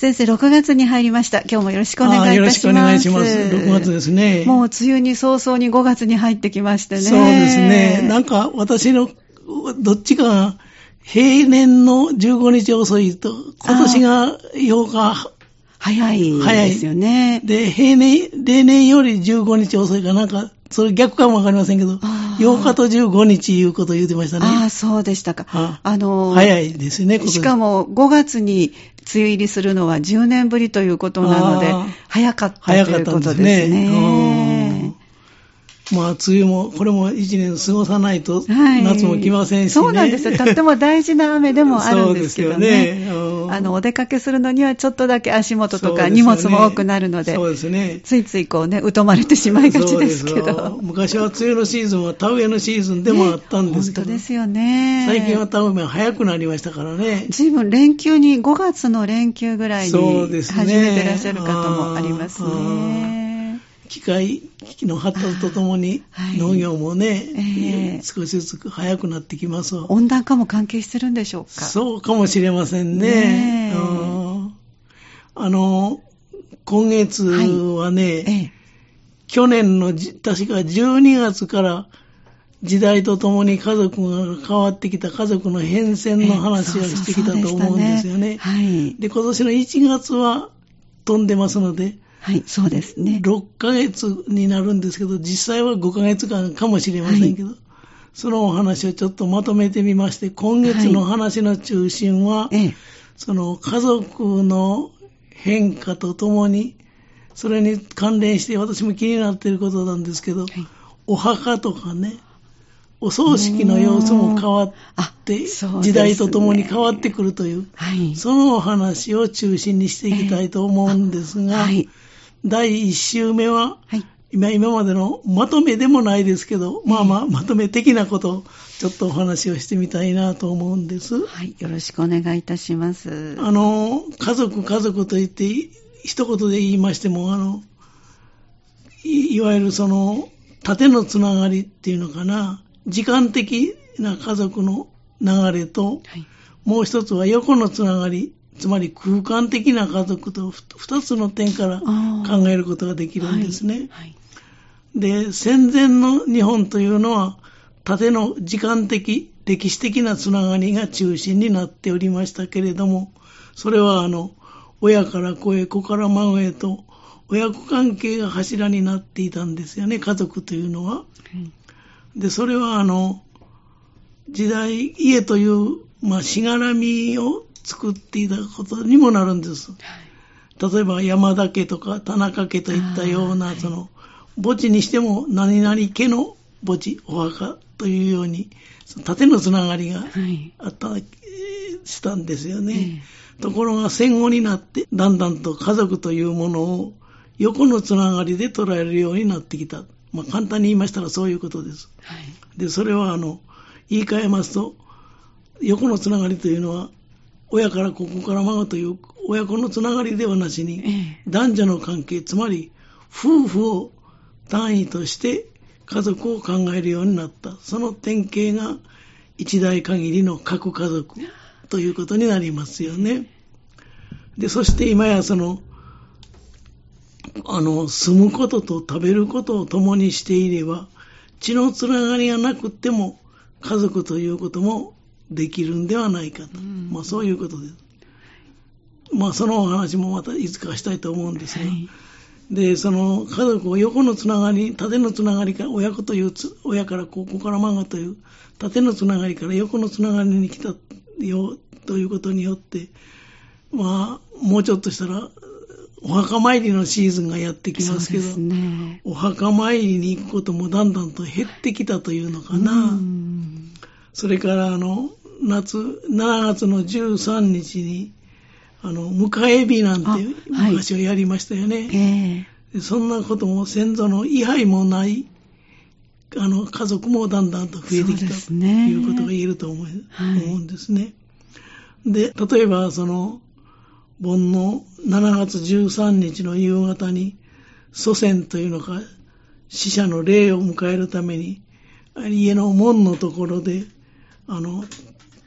先生、6月に入りました。今日もよろしくお願いいたします。よろしくお願いします。6月ですね。もう梅雨に早々に5月に入ってきましてね。そうですね。なんか私のどっちか平年の15日遅いと、今年が8日早いですよね。で、平年、例年より15日遅いかなんか、それ逆かもわかりませんけど、8日と15日いうことを言ってましたね。ああ、そうでしたか。あ、あのー、早いですね、しかも5月に梅雨入りするのは10年ぶりということなので、早かったということですね。ですね。まあ、梅雨も、これも一年過ごさないと、夏も来ませんし、ねはい、そうなんですよ。とっても大事な雨でもあるんですけどね。ねあの、お出かけするのにはちょっとだけ足元とか荷物も多くなるので、そうですね。ついついこうね、疎まれてしまいがちですけど。昔は梅雨のシーズンは田植えのシーズンでもあったんですけど、ね、本当ですよね。最近は田植えが早くなりましたからね。随分連休に、5月の連休ぐらいに始めてらっしゃる方もありますね。機械、機器の発達とともに、農業もね、えー、少しずつ早くなってきます。温暖化も関係してるんでしょうか？そうかもしれませんね。ねあの、今月はね、はい。えー、去年の確か12月から時代とともに家族が変わってきた家族の変遷の話をしてきたと思うんですよね。で、今年の1月は飛んでますので、はい、そうですね。6ヶ月になるんですけど、実際は5ヶ月間かもしれませんけど、はい、そのお話をちょっとまとめてみまして、今月の話の中心は、はい、その家族の変化とともに、それに関連して私も気になっていることなんですけど、はい、お墓とかね、お葬式の様子も変わって、ね、時代とともに変わってくるという、はい、そのお話を中心にしていきたいと思うんですが、はい、第1週目は、はい、今今までのまとめでもないですけど、まあまあ、まとめ的なことをちょっとお話をしてみたいなと思うんです。はい、よろしくお願いいたします。あの、家族、家族と言って、一言で言いましても、あの、いいわゆるその、縦のつながりっていうのかな、時間的な家族の流れと、はい、もう一つは横のつながり、つまり空間的な家族と二つの点から考えることができるんですね。はいはい、で、戦前の日本というのは、縦の時間的、歴史的なつながりが中心になっておりましたけれども、それはあの、親から子へ、子から孫へと、親子関係が柱になっていたんですよね、家族というのは。はい、で、それはあの、時代、家という、まあ、しがらみを作っていたことにもなるんです。例えば山田家とか田中家といったような、その、墓地にしても何々家の墓地、お墓というように、縦のつながりがあった、はい、したんですよね。ところが戦後になって、だんだんと家族というものを横のつながりで捉えるようになってきた。まあ簡単に言いましたらそういうことです。はい、で、それはあの、言い換えますと、横のつながりというのは、親からここから孫という親子のつながりではなしに、男女の関係、つまり夫婦を単位として家族を考えるようになった。その典型が一代限りの核家族ということになりますよね。で、そして今やその、あの、住むことと食べることを共にしていれば、血のつながりがなくても家族ということもできるんではないかと、うん、まあそういうことです。まあそのお話もまたいつかしたいと思うんですが、はい、で、その家族を横のつながり、縦のつながりから親子という親からここから孫という縦のつながりから横のつながりに来たよということによって、まあもうちょっとしたらお墓参りのシーズンがやってきますけど、ね、お墓参りに行くこともだんだんと減ってきたというのかな。それからあの、夏、7月の13日に、あの、迎え日なんて昔はやりましたよね。はいえー、そんなことも先祖の位牌もない、あの、家族もだんだんと増えてきた、ということが言えると思,、思うんですね。で、例えばその、盆の7月13日の夕方に、祖先というのか、死者の霊を迎えるために、家の門のところで、あの、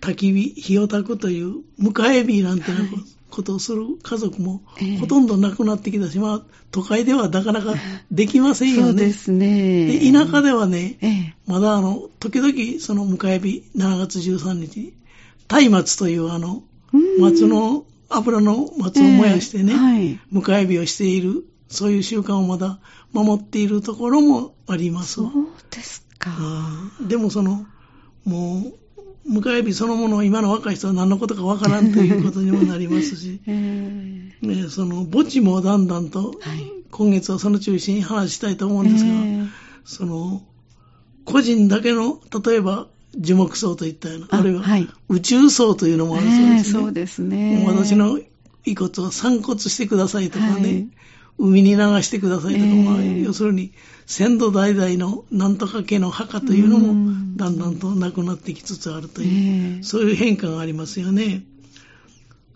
焚き火、火を焚くという迎え火なんていうことをする家族もほとんどなくなってきたし、えー、まあ、都会ではなかなかできませんよね。そうですね。で田舎ではね、えー、まだあの、時々その迎え日、7月13日に、松明というあの、松の油の松を燃やしてね、えーはい、迎え日をしている、そういう習慣をまだ守っているところもあります。そうですか。でもその、もう、迎え日そのものを今の若い人は何のことかわからんということにもなりますし、ね、その墓地もだんだんと、今月はその中心に話したいと思うんですが、その個人だけの例えば樹木葬といったような、あるいは宇宙葬というのもあるそうですね。そうですね。私の遺骨を散骨してくださいとかね、はい、海に流してくださいとか、まあ、要するに先祖代々のなんとか家の墓というのもだんだんとなくなってきつつあるという、そういう変化がありますよね。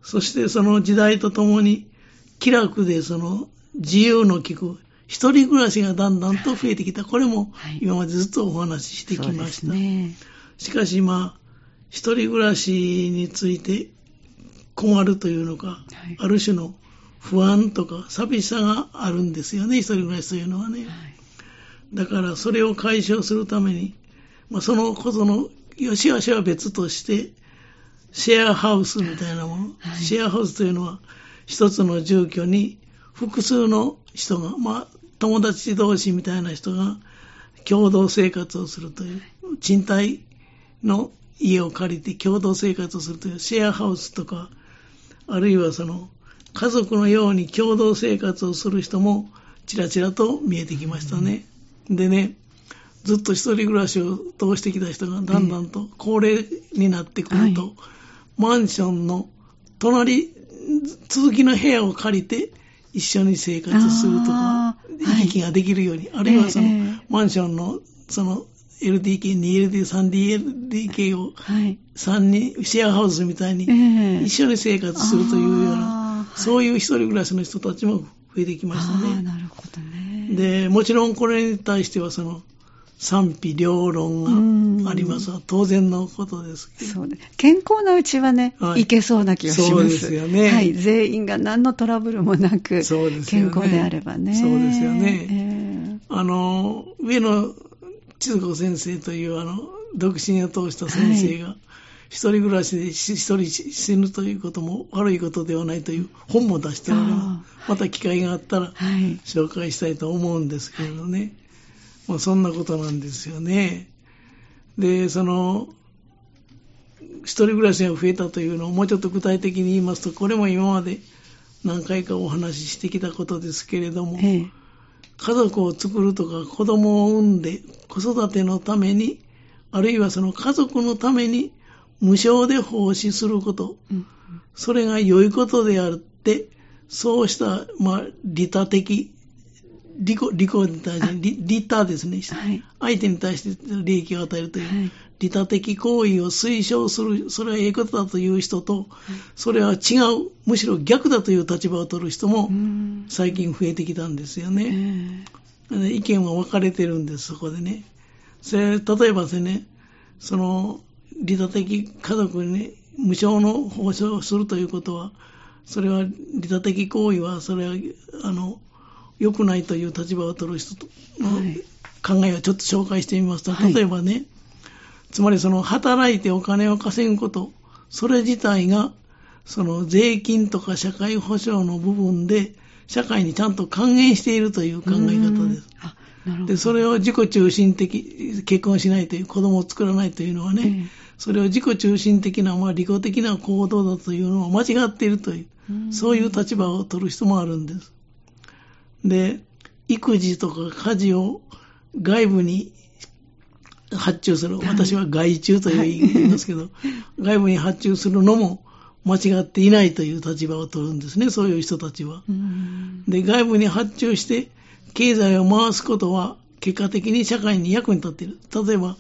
そしてその時代とともに気楽でその自由の利く一人暮らしがだんだんと増えてきた。これも今までずっとお話ししてきました。ね、しかし今、一人暮らしについて困るというのか、はい、ある種の不安とか寂しさがあるんですよね、一人暮らしというのはね。はいだからそれを解消するために、まあ、そのことの良し悪しは別として、シェアハウスみたいなもの、はい、シェアハウスというのは、一つの住居に複数の人が、まあ、友達同士みたいな人が共同生活をするという、賃貸の家を借りて共同生活をするというシェアハウスとか、あるいはその家族のように共同生活をする人もちらちらと見えてきましたね。うん。でね、ずっと一人暮らしを通してきた人がだんだんと高齢になってくると、はい、マンションの隣、続きの部屋を借りて一緒に生活するとか、行き来ができるように、はい、あるいはその、えー、マンションのその LDK、2LD、3DLDK を3人、シェアハウスみたいに一緒に生活するというような、そういう一人暮らしの人たちも増えてきましたね。なるほどね。で、もちろんこれに対してはその、賛否両論がありますは当然のことですけど。そうね。健康なうちはね、はい、いけそうな気がします。そうですよね。はい。全員が何のトラブルもなく、そうですよね、健康であればね。そうですよね。えー、あの、上野千鶴子先生というあの、独身を通した先生が、はい一人暮らしで一人死ぬということも悪いことではないという本も出しております。また機会があったら紹介したいと思うんですけれどね。まあそんなことなんですよね。で、その、一人暮らしが増えたというのをもうちょっと具体的に言いますと、これも今まで何回かお話ししてきたことですけれども、家族を作るとか子供を産んで子育てのために、あるいはその家族のために無償で奉仕すること、うん、それが良いことであって、そうした、まあ、利他的、利己、利己に対して、利他ですね、はい、相手に対して利益を与えるという、はい、利他的行為を推奨する、それは良いことだという人と、はい、それは違う、むしろ逆だという立場を取る人も、最近増えてきたんですよね。意見は分かれてるんです、そこでね。それ例えばですね、その、利他的家族に無償の報奨をするということは、それは利他的行為は、それは、あの、良くないという立場を取る人の考えをちょっと紹介してみますと、例えばね、はい、つまりその働いてお金を稼ぐこと、それ自体が、その税金とか社会保障の部分で、社会にちゃんと還元しているという考え方です。で、それを自己中心的、結婚しないという、子供を作らないというのはね、それを自己中心的な、まあ、利己的な行動だというのは間違っているという、そういう立場を取る人もあるんです。で、育児とか家事を外部に発注する、私は外注と言いますけど、外部に発注するのも間違っていないという立場を取るんですね、そういう人たちは。で、外部に発注して、経済を回すことは結果的に社会に役に立っている。例えば、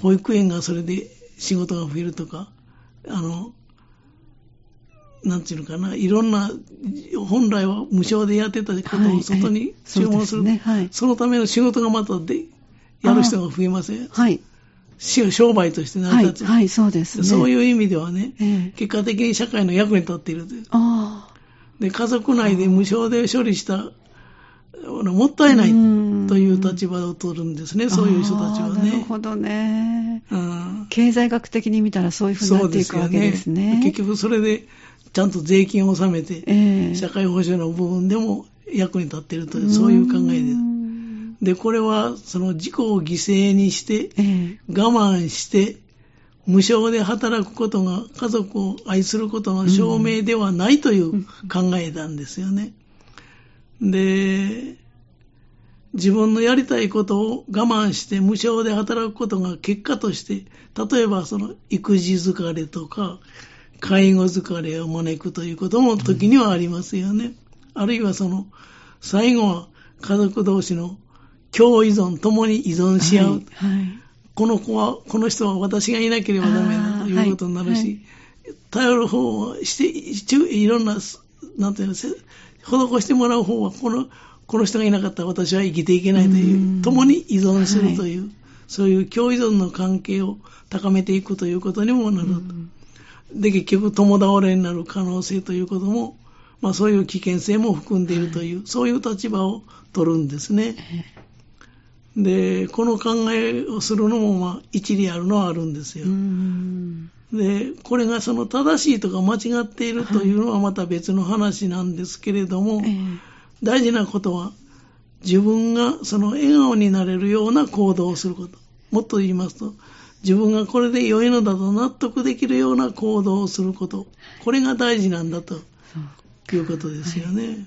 保育園がそれで仕事が増えるとか、あの、なんていうのかな、いろんな、本来は無償でやってたことを外に注文する。はいそねはい、そのための仕事がまたで、やる人が増えません？はい。商売として成り立つ、はい、はい、そうです、ね、そういう意味ではね、えー、結果的に社会の役に立っているという。で家族内で無償で処理したもったいないという立場を取るんですね、そういう人たちはね。なるほどね、うん。経済学的に見たらそういうふうになっていくわけですね。ね結局それでちゃんと税金を納めて、えー、社会保障の部分でも役に立っているという、そういう考えです。で、これはその自己を犠牲にして、えー、我慢して、無償で働くことが家族を愛することの証明ではないという考えなんですよね。で、自分のやりたいことを我慢して無償で働くことが結果として、例えばその育児疲れとか、介護疲れを招くということも時にはありますよね。あるいはその、最後は家族同士の共依存、共に依存し合う。はいはい、この子は、この人は私がいなければダメだということになるし、はい、頼る方をして、いろんな、なんていうの、施してもらう方は、この、この人がいなかったら私は生きていけないという、共に依存するという、そういう共依存の関係を高めていくということにもなると。で、結局共倒れになる可能性ということも、まあそういう危険性も含んでいるという、そういう立場を取るんですね。で、この考えをするのも、まあ、一理あるのはあるんですよ。で、これがその正しいとか間違っているというのはまた別の話なんですけれども、はい、大事なことは、自分がその笑顔になれるような行動をすること。もっと言いますと、自分がこれで良いのだと納得できるような行動をすること。これが大事なんだということですよね。はい、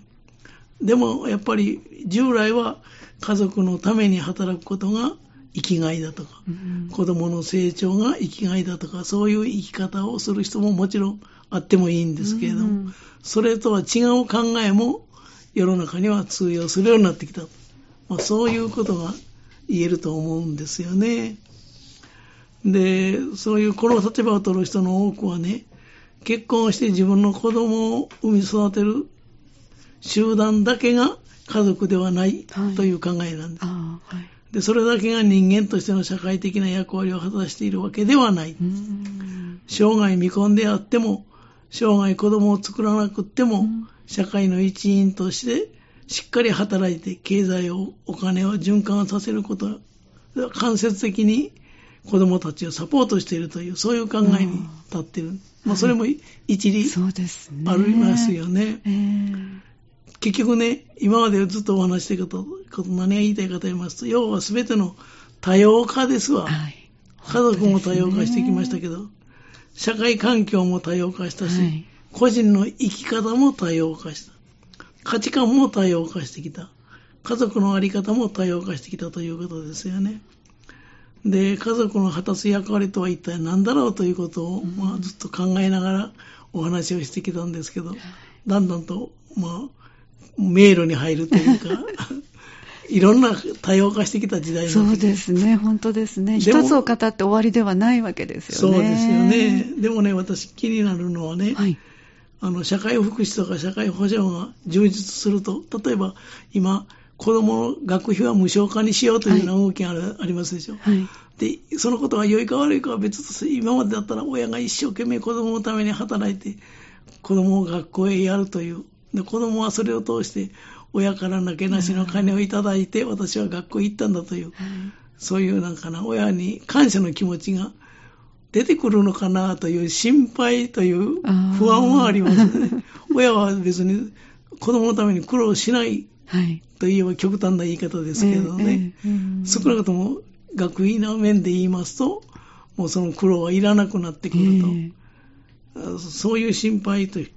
でも、やっぱり従来は家族のために働くことが生きがいだとか、うん、子供の成長が生きがいだとか、そういう生き方をする人ももちろんあってもいいんですけれども、うん、それとは違う考えも世の中には通用するようになってきた。まあ、そういうことが言えると思うんですよね。で、そういうこの立場を取る人の多くはね、結婚して自分の子供を産み育てる集団だけが家族ではないという考えなんです。はい、でそれだけが人間としての社会的な役割を果たしているわけではない。生涯未婚であっても、生涯子供を作らなくっても、社会の一員としてしっかり働いて経済を、お金を循環させること、間接的に子供たちをサポートしているという、そういう考えに立っている。まあ、それも一理ありますよね。結局ね、今までずっとお話してること、何が言いたいかと言いますと、要は全ての多様化ですわ。はい、家族も多様化してきましたけど、社会環境も多様化したし、はい、個人の生き方も多様化した。価値観も多様化してきた。家族のあり方も多様化してきたということですよね。で、家族の果たす役割とは一体何だろうということを、まあ、ずっと考えながらお話をしてきたんですけど、だんだんと、まあ、迷路に入るというか、いろんな多様化してきた時代そうですね、本当ですね。一つを語って終わりではないわけですよね。そうですよね。でもね、私気になるのはね、はい、あの、社会福祉とか社会保障が充実すると、例えば今、子供の学費は無償化にしようというような動きがあ,、ありますでしょ。はい、で、そのことが良いか悪いかは別として、今までだったら親が一生懸命子供のために働いて、子供を学校へやるという、で子供はそれを通して親からなけなしの金をいただいて私は学校行ったんだという、そういうなんかな親に感謝の気持ちが出てくるのかなという心配という不安はありますね。親は別に子供のために苦労しないといえば極端な言い方ですけどね、少なくとも学位の面で言いますと、もうその苦労はいらなくなってくると、そういう心配という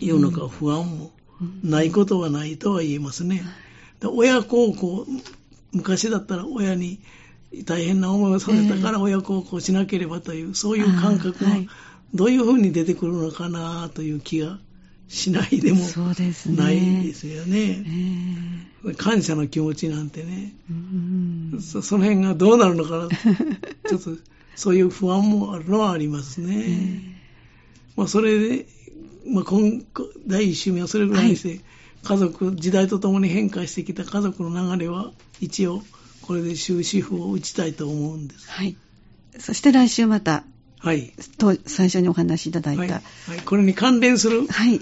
のか不安もないことはないとは言えますね。親孝行、昔だったら親に大変な思いをさせたから親孝行しなければという、そういう感覚がどういうふうに出てくるのかなという気がしないでもないですよね。ね感謝の気持ちなんてね、そ、その辺がどうなるのかな、ちょっとそういう不安もあるのはありますね。まあ、それでまあ、今第1週目はそれぐらいにして、はい、家族、時代とともに変化してきた家族の流れは、一応、これで終止符を打ちたいと思うんです。はい。そして来週また、はい。と最初にお話しいただいた、はい。はい、これに関連するはい。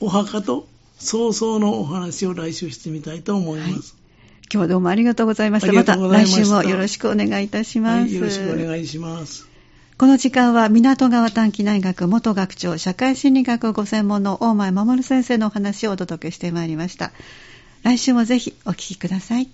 お墓と葬送のお話を来週してみたいと思います。今日はどうもありがとうございました。また来週もよろしくお願いいたします。はい、よろしくお願いします。この時間は港川短期大学元学長社会心理学ご専門の大前守先生のお話をお届けしてまいりました。来週もぜひお聞きください。